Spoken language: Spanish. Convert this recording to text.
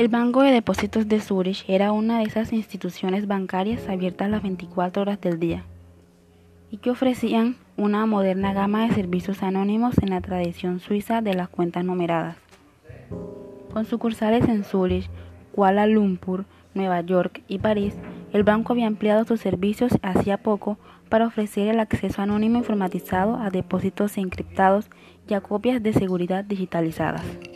El Banco de Depósitos de Zúrich era una de esas instituciones bancarias abiertas las 24 horas del día y que ofrecían una moderna gama de servicios anónimos en la tradición suiza de las cuentas numeradas. Con sucursales en Zúrich, Kuala Lumpur, Nueva York y París, el banco había ampliado sus servicios hacía poco para ofrecer el acceso anónimo informatizado a depósitos encriptados y a copias de seguridad digitalizadas.